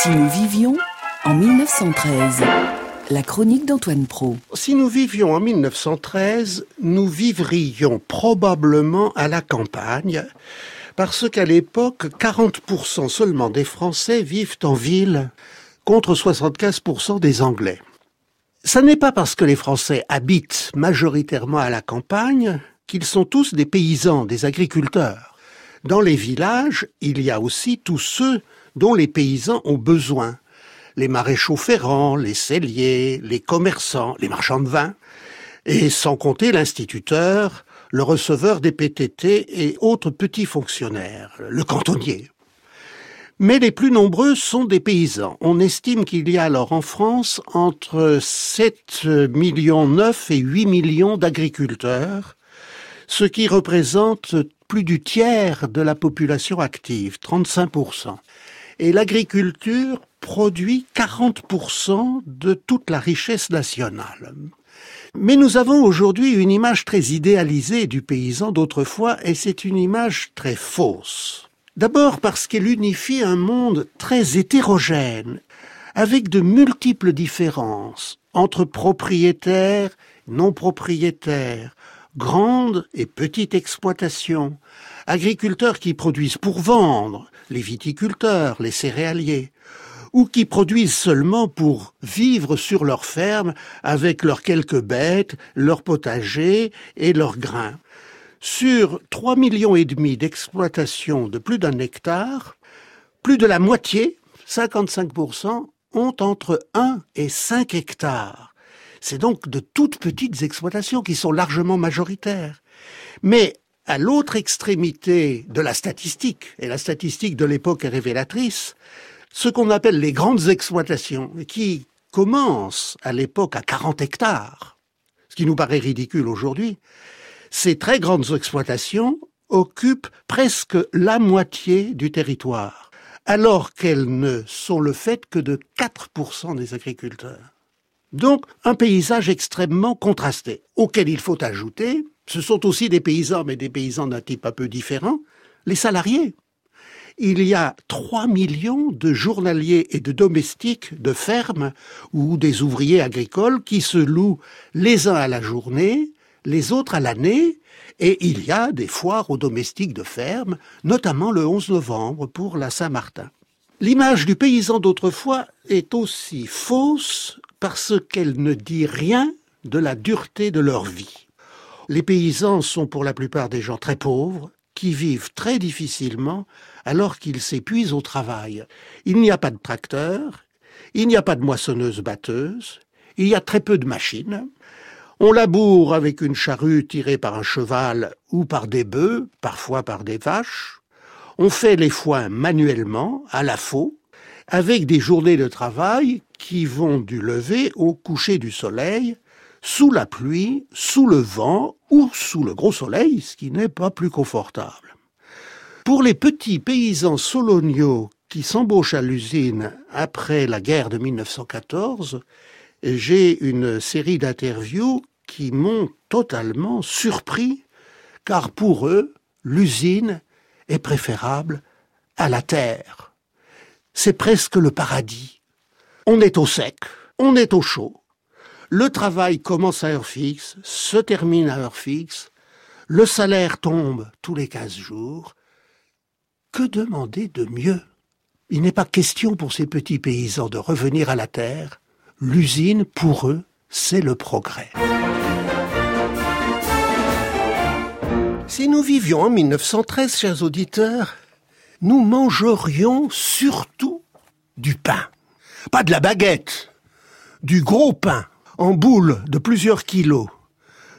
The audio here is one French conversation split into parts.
Si nous vivions en 1913. La chronique d'Antoine Pro. Si nous vivions en 1913, nous vivrions probablement à la campagne, parce qu'à l'époque, 40% seulement des Français vivent en ville, contre 75% des Anglais. Ce n'est pas parce que les Français habitent majoritairement à la campagne qu'ils sont tous des paysans, des agriculteurs. Dans les villages, il y a aussi tous ceux dont les paysans ont besoin. Les maréchaux ferrants, les celliers, les commerçants, les marchands de vin, et sans compter l'instituteur, le receveur des PTT et autres petits fonctionnaires, le cantonnier. Mais les plus nombreux sont des paysans. On estime qu'il y a alors en France entre 7 millions 9 et 8 millions d'agriculteurs, ce qui représente plus du tiers de la population active, 35% et l'agriculture produit 40% de toute la richesse nationale. Mais nous avons aujourd'hui une image très idéalisée du paysan d'autrefois et c'est une image très fausse. D'abord parce qu'elle unifie un monde très hétérogène, avec de multiples différences entre propriétaires, non propriétaires, grandes et petites exploitations, agriculteurs qui produisent pour vendre, les viticulteurs, les céréaliers, ou qui produisent seulement pour vivre sur leur ferme avec leurs quelques bêtes, leurs potagers et leurs grains. Sur trois millions et demi d'exploitations de plus d'un hectare, plus de la moitié, 55%, ont entre 1 et 5 hectares. C'est donc de toutes petites exploitations qui sont largement majoritaires. Mais à l'autre extrémité de la statistique, et la statistique de l'époque est révélatrice, ce qu'on appelle les grandes exploitations, qui commencent à l'époque à 40 hectares, ce qui nous paraît ridicule aujourd'hui, ces très grandes exploitations occupent presque la moitié du territoire, alors qu'elles ne sont le fait que de 4% des agriculteurs. Donc un paysage extrêmement contrasté, auquel il faut ajouter ce sont aussi des paysans, mais des paysans d'un type un peu différent, les salariés. Il y a 3 millions de journaliers et de domestiques de fermes ou des ouvriers agricoles qui se louent les uns à la journée, les autres à l'année, et il y a des foires aux domestiques de ferme, notamment le 11 novembre pour la Saint-Martin. L'image du paysan d'autrefois est aussi fausse parce qu'elle ne dit rien de la dureté de leur vie. Les paysans sont pour la plupart des gens très pauvres, qui vivent très difficilement alors qu'ils s'épuisent au travail. Il n'y a pas de tracteur, il n'y a pas de moissonneuse-batteuse, il y a très peu de machines. On laboure avec une charrue tirée par un cheval ou par des bœufs, parfois par des vaches. On fait les foins manuellement, à la faux, avec des journées de travail qui vont du lever au coucher du soleil, sous la pluie, sous le vent ou sous le gros soleil, ce qui n'est pas plus confortable. Pour les petits paysans soloniaux qui s'embauchent à l'usine après la guerre de 1914, j'ai une série d'interviews qui m'ont totalement surpris, car pour eux, l'usine est préférable à la terre. C'est presque le paradis. On est au sec, on est au chaud, le travail commence à heure fixe, se termine à heure fixe, le salaire tombe tous les 15 jours. Que demander de mieux? Il n'est pas question pour ces petits paysans de revenir à la terre. L'usine, pour eux, c'est le progrès. Si nous vivions en 1913, chers auditeurs, nous mangerions surtout du pain. Pas de la baguette, du gros pain en boule de plusieurs kilos,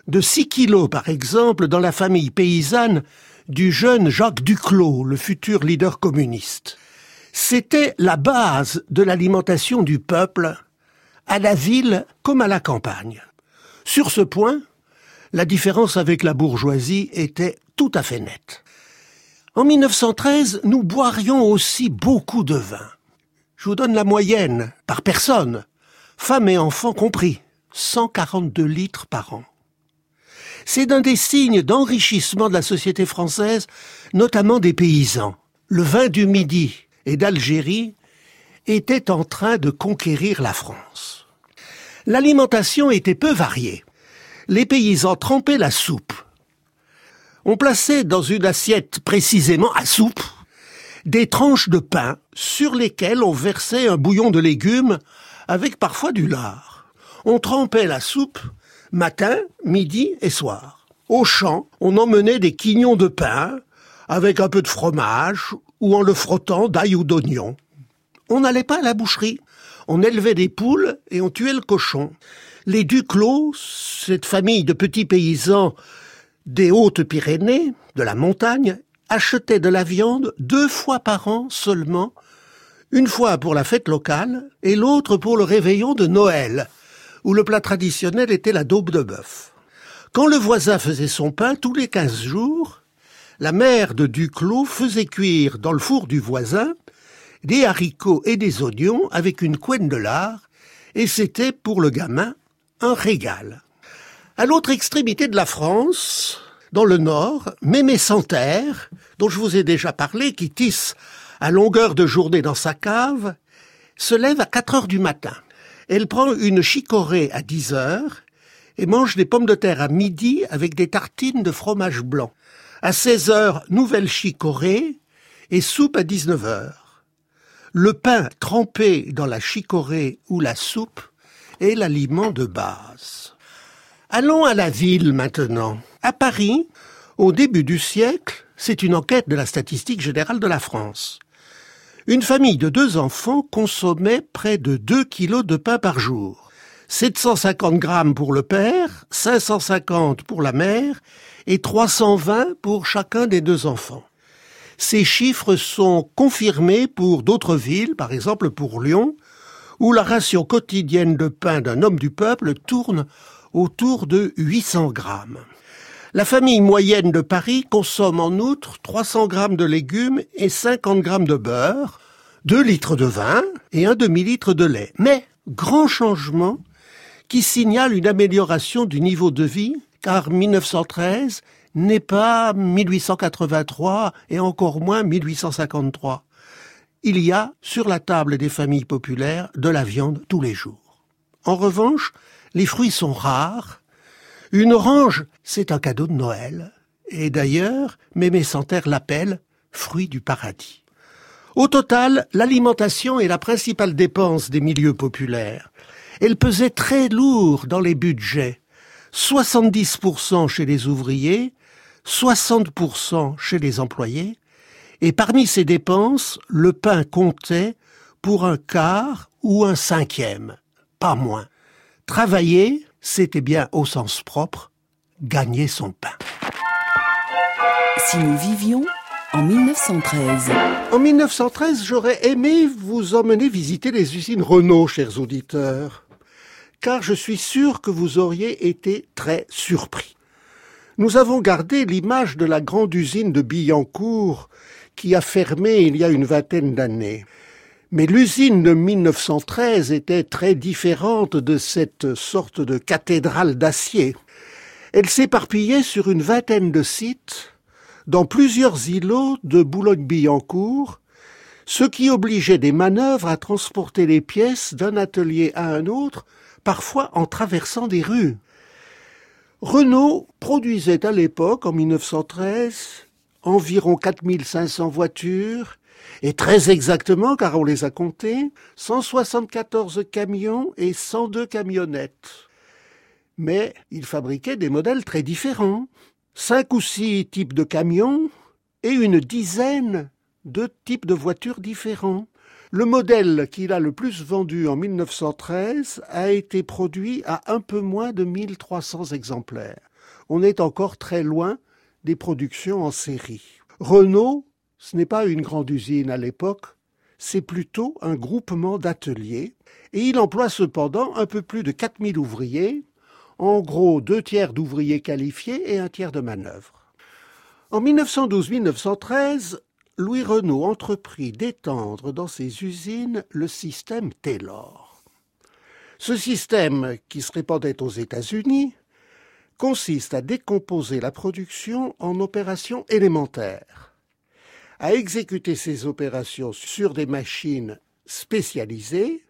de 6 kilos par exemple dans la famille paysanne du jeune Jacques Duclos, le futur leader communiste. C'était la base de l'alimentation du peuple, à la ville comme à la campagne. Sur ce point, la différence avec la bourgeoisie était tout à fait nette. En 1913, nous boirions aussi beaucoup de vin. Je vous donne la moyenne, par personne, femmes et enfants compris. 142 litres par an. C'est d'un des signes d'enrichissement de la société française, notamment des paysans. Le vin du Midi et d'Algérie était en train de conquérir la France. L'alimentation était peu variée. Les paysans trempaient la soupe. On plaçait dans une assiette précisément à soupe des tranches de pain sur lesquelles on versait un bouillon de légumes avec parfois du lard. On trempait la soupe matin, midi et soir. Au champ, on emmenait des quignons de pain avec un peu de fromage ou en le frottant d'ail ou d'oignon. On n'allait pas à la boucherie. On élevait des poules et on tuait le cochon. Les Duclos, cette famille de petits paysans des Hautes-Pyrénées, de la montagne, achetaient de la viande deux fois par an seulement, une fois pour la fête locale et l'autre pour le réveillon de Noël, où le plat traditionnel était la daube de bœuf. Quand le voisin faisait son pain tous les quinze jours, la mère de Duclos faisait cuire dans le four du voisin des haricots et des oignons avec une couenne de lard, et c'était pour le gamin un régal. À l'autre extrémité de la France, dans le nord, Mémé Santerre, dont je vous ai déjà parlé, qui tisse à longueur de journée dans sa cave, se lève à 4 heures du matin. Elle prend une chicorée à 10 heures et mange des pommes de terre à midi avec des tartines de fromage blanc. À 16 heures, nouvelle chicorée et soupe à 19 heures. Le pain trempé dans la chicorée ou la soupe est l'aliment de base. Allons à la ville maintenant. À Paris, au début du siècle, c'est une enquête de la statistique générale de la France. Une famille de deux enfants consommait près de 2 kilos de pain par jour. 750 grammes pour le père, 550 pour la mère et 320 pour chacun des deux enfants. Ces chiffres sont confirmés pour d'autres villes, par exemple pour Lyon, où la ration quotidienne de pain d'un homme du peuple tourne autour de 800 grammes. La famille moyenne de Paris consomme en outre 300 grammes de légumes et 50 grammes de beurre, 2 litres de vin et un demi-litre de lait. Mais, grand changement qui signale une amélioration du niveau de vie, car 1913 n'est pas 1883 et encore moins 1853. Il y a sur la table des familles populaires de la viande tous les jours. En revanche, les fruits sont rares une orange, c'est un cadeau de Noël. Et d'ailleurs, Mémé Santerre l'appelle fruit du paradis. Au total, l'alimentation est la principale dépense des milieux populaires. Elle pesait très lourd dans les budgets. 70% chez les ouvriers, 60% chez les employés, et parmi ces dépenses, le pain comptait pour un quart ou un cinquième, pas moins. Travailler, c'était bien au sens propre gagner son pain. Si nous vivions en 1913. En 1913, j'aurais aimé vous emmener visiter les usines Renault, chers auditeurs, car je suis sûr que vous auriez été très surpris. Nous avons gardé l'image de la grande usine de Billancourt qui a fermé il y a une vingtaine d'années. Mais l'usine de 1913 était très différente de cette sorte de cathédrale d'acier. Elle s'éparpillait sur une vingtaine de sites, dans plusieurs îlots de Boulogne-Billancourt, ce qui obligeait des manœuvres à transporter les pièces d'un atelier à un autre, parfois en traversant des rues. Renault produisait à l'époque, en 1913, environ 4500 voitures et très exactement, car on les a comptés, 174 camions et 102 camionnettes. Mais ils fabriquaient des modèles très différents. Cinq ou six types de camions et une dizaine de types de voitures différents. Le modèle qu'il a le plus vendu en 1913 a été produit à un peu moins de 1300 exemplaires. On est encore très loin des productions en série. Renault ce n'est pas une grande usine à l'époque, c'est plutôt un groupement d'ateliers, et il emploie cependant un peu plus de 4000 ouvriers, en gros deux tiers d'ouvriers qualifiés et un tiers de manœuvre. En 1912-1913, Louis Renault entreprit d'étendre dans ses usines le système Taylor. Ce système, qui se répandait aux États-Unis, consiste à décomposer la production en opérations élémentaires à exécuter ces opérations sur des machines spécialisée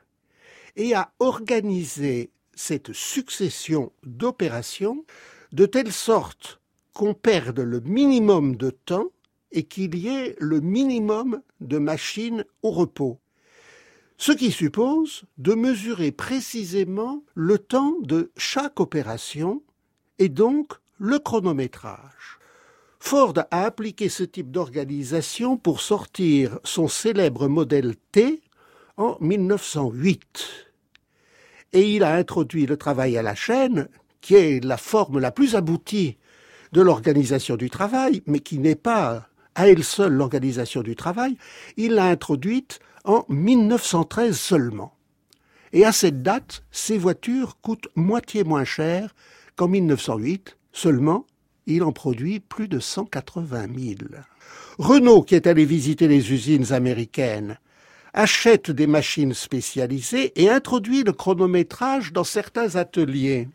et à organiser cette succession d'opérations de telle sorte qu'on perde le minimum de temps et qu'il y ait le minimum de machines au repos. Ce qui suppose de mesurer précisément le temps de chaque opération et donc le chronométrage. Ford a appliqué ce type d'organisation pour sortir son célèbre modèle T en 1908. Et il a introduit le travail à la chaîne, qui est la forme la plus aboutie de l'organisation du travail, mais qui n'est pas à elle seule l'organisation du travail, il l'a introduite en 1913 seulement. Et à cette date, ces voitures coûtent moitié moins cher qu'en 1908, seulement il en produit plus de 180 000. Renault, qui est allé visiter les usines américaines, achète des machines spécialisées et introduit le chronométrage dans certains ateliers,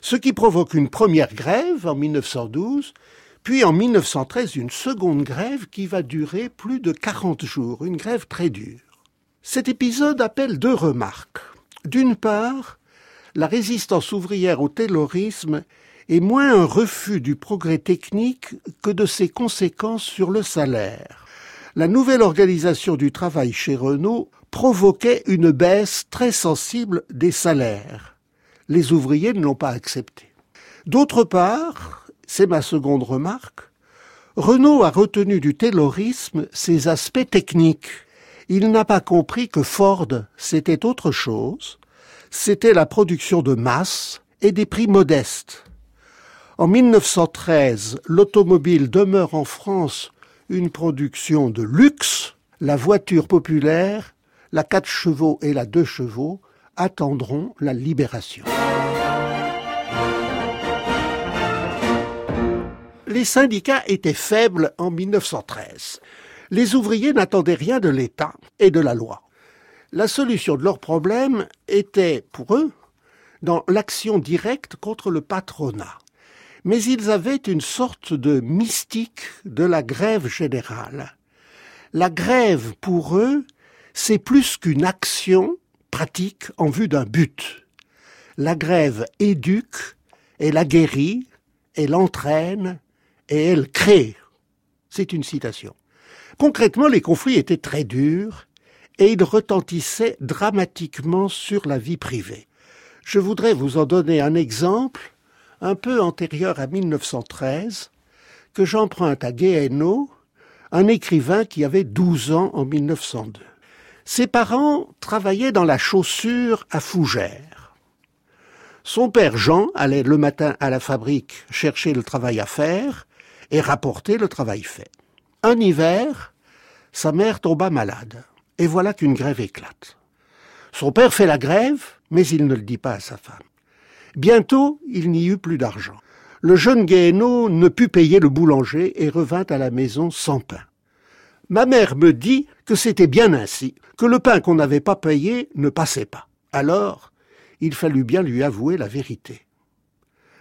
ce qui provoque une première grève en 1912, puis en 1913 une seconde grève qui va durer plus de 40 jours, une grève très dure. Cet épisode appelle deux remarques. D'une part, la résistance ouvrière au taylorisme est moins un refus du progrès technique que de ses conséquences sur le salaire. La nouvelle organisation du travail chez Renault provoquait une baisse très sensible des salaires. Les ouvriers ne l'ont pas accepté. D'autre part, c'est ma seconde remarque, Renault a retenu du taylorisme ses aspects techniques. Il n'a pas compris que Ford, c'était autre chose, c'était la production de masse et des prix modestes. En 1913, l'automobile demeure en France une production de luxe. La voiture populaire, la 4 chevaux et la 2 chevaux attendront la libération. Les syndicats étaient faibles en 1913. Les ouvriers n'attendaient rien de l'État et de la loi. La solution de leurs problèmes était, pour eux, dans l'action directe contre le patronat mais ils avaient une sorte de mystique de la grève générale. La grève, pour eux, c'est plus qu'une action pratique en vue d'un but. La grève éduque, elle aguerrit, elle entraîne et elle crée. C'est une citation. Concrètement, les conflits étaient très durs et ils retentissaient dramatiquement sur la vie privée. Je voudrais vous en donner un exemple un peu antérieur à 1913, que j'emprunte à Guéhenno, un écrivain qui avait 12 ans en 1902. Ses parents travaillaient dans la chaussure à Fougères. Son père Jean allait le matin à la fabrique chercher le travail à faire et rapporter le travail fait. Un hiver, sa mère tomba malade, et voilà qu'une grève éclate. Son père fait la grève, mais il ne le dit pas à sa femme. Bientôt, il n'y eut plus d'argent. Le jeune Guéhenno ne put payer le boulanger et revint à la maison sans pain. Ma mère me dit que c'était bien ainsi, que le pain qu'on n'avait pas payé ne passait pas. Alors, il fallut bien lui avouer la vérité.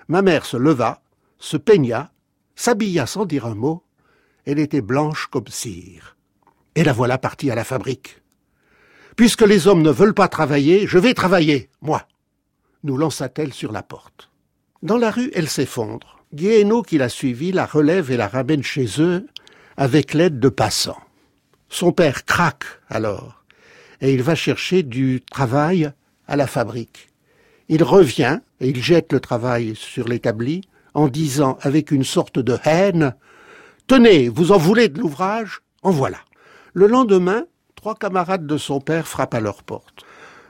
Ma mère se leva, se peigna, s'habilla sans dire un mot. Elle était blanche comme cire. Et la voilà partie à la fabrique. Puisque les hommes ne veulent pas travailler, je vais travailler, moi nous lança-t-elle sur la porte. Dans la rue, elle s'effondre. Guéhenno, qui la suivit, la relève et la ramène chez eux avec l'aide de passants. Son père craque alors, et il va chercher du travail à la fabrique. Il revient et il jette le travail sur l'établi en disant avec une sorte de haine Tenez, vous en voulez de l'ouvrage? En voilà. Le lendemain, trois camarades de son père frappent à leur porte.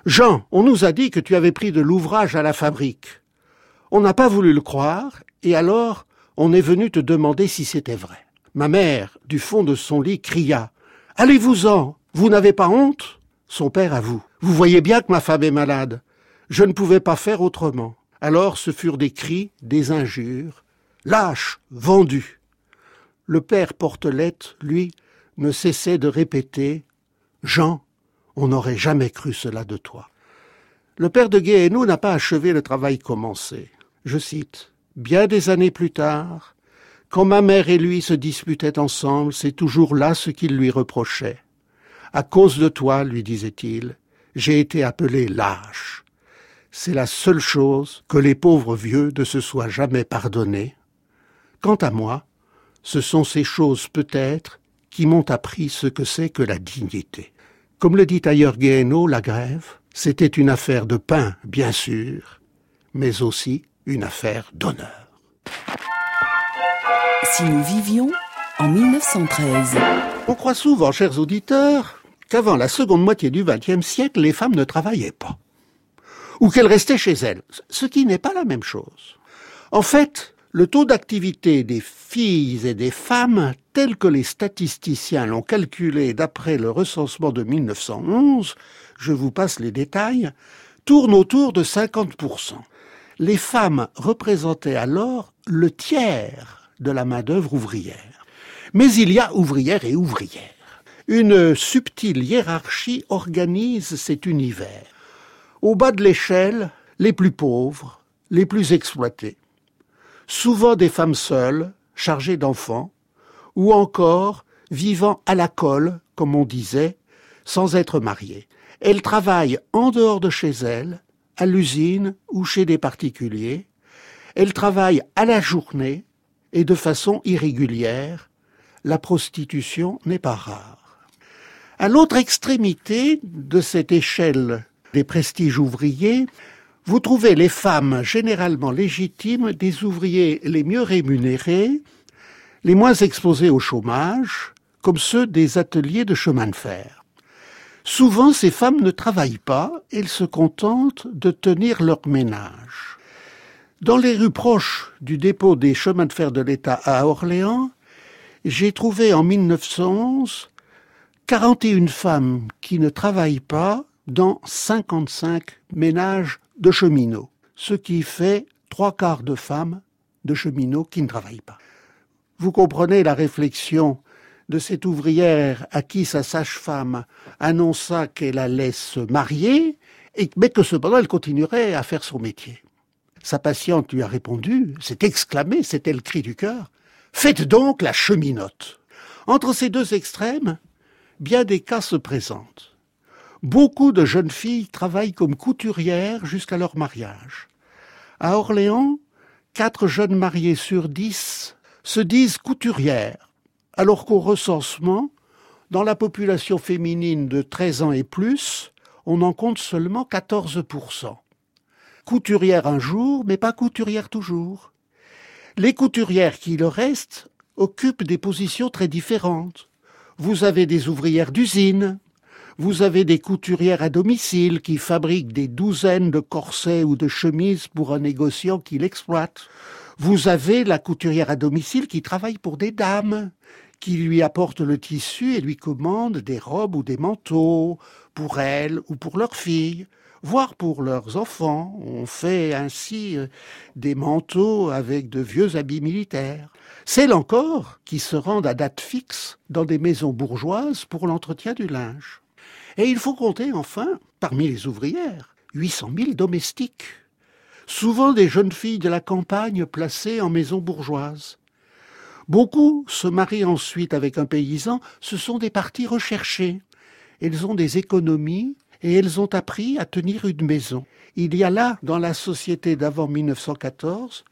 Jean, on nous a dit que tu avais pris de l'ouvrage à la fabrique. On n'a pas voulu le croire, et alors on est venu te demander si c'était vrai. Ma mère, du fond de son lit, cria Allez-vous-en Vous n'avez pas honte? Son père avoue Vous voyez bien que ma femme est malade. Je ne pouvais pas faire autrement. Alors ce furent des cris, des injures. Lâche Vendu Le père Portelette, lui, ne cessait de répéter Jean, on n'aurait jamais cru cela de toi. Le père de Guéhenno n'a pas achevé le travail commencé. Je cite Bien des années plus tard, quand ma mère et lui se disputaient ensemble, c'est toujours là ce qu'il lui reprochait. À cause de toi, lui disait-il, j'ai été appelé lâche. C'est la seule chose que les pauvres vieux ne se soient jamais pardonné. Quant à moi, ce sont ces choses peut-être qui m'ont appris ce que c'est que la dignité. Comme le dit ailleurs Guéhenno, la grève, c'était une affaire de pain, bien sûr, mais aussi une affaire d'honneur. Si nous vivions en 1913. On croit souvent, chers auditeurs, qu'avant la seconde moitié du XXe siècle, les femmes ne travaillaient pas. Ou qu'elles restaient chez elles, ce qui n'est pas la même chose. En fait, le taux d'activité des filles et des femmes, tel que les statisticiens l'ont calculé d'après le recensement de 1911, je vous passe les détails, tourne autour de 50%. Les femmes représentaient alors le tiers de la main-d'œuvre ouvrière. Mais il y a ouvrières et ouvrières. Une subtile hiérarchie organise cet univers. Au bas de l'échelle, les plus pauvres, les plus exploités souvent des femmes seules, chargées d'enfants, ou encore vivant à la colle, comme on disait, sans être mariées. Elles travaillent en dehors de chez elles, à l'usine ou chez des particuliers. Elles travaillent à la journée et de façon irrégulière. La prostitution n'est pas rare. À l'autre extrémité de cette échelle des prestiges ouvriers, vous trouvez les femmes généralement légitimes des ouvriers les mieux rémunérés, les moins exposés au chômage, comme ceux des ateliers de chemin de fer. Souvent, ces femmes ne travaillent pas, elles se contentent de tenir leur ménage. Dans les rues proches du dépôt des chemins de fer de l'État à Orléans, j'ai trouvé en 1911 41 femmes qui ne travaillent pas dans 55 ménages de cheminots, ce qui fait trois quarts de femmes de cheminots qui ne travaillent pas. Vous comprenez la réflexion de cette ouvrière à qui sa sage-femme annonça qu'elle allait se marier, et, mais que cependant elle continuerait à faire son métier. Sa patiente lui a répondu, s'est exclamé, c'était le cri du cœur, Faites donc la cheminote. Entre ces deux extrêmes, bien des cas se présentent. Beaucoup de jeunes filles travaillent comme couturières jusqu'à leur mariage. À Orléans, quatre jeunes mariés sur dix se disent couturières, alors qu'au recensement, dans la population féminine de 13 ans et plus, on en compte seulement 14%. Couturières un jour, mais pas couturières toujours. Les couturières qui le restent occupent des positions très différentes. Vous avez des ouvrières d'usine, vous avez des couturières à domicile qui fabriquent des douzaines de corsets ou de chemises pour un négociant qui l'exploite. Vous avez la couturière à domicile qui travaille pour des dames, qui lui apporte le tissu et lui commande des robes ou des manteaux pour elles ou pour leurs filles, voire pour leurs enfants. On fait ainsi euh, des manteaux avec de vieux habits militaires. Celles encore qui se rendent à date fixe dans des maisons bourgeoises pour l'entretien du linge. Et il faut compter enfin, parmi les ouvrières, 800 000 domestiques, souvent des jeunes filles de la campagne placées en maison bourgeoise. Beaucoup se marient ensuite avec un paysan, ce sont des parties recherchées. Elles ont des économies et elles ont appris à tenir une maison. Il y a là, dans la société d'avant 1914,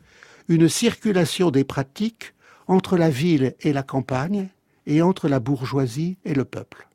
une circulation des pratiques entre la ville et la campagne et entre la bourgeoisie et le peuple.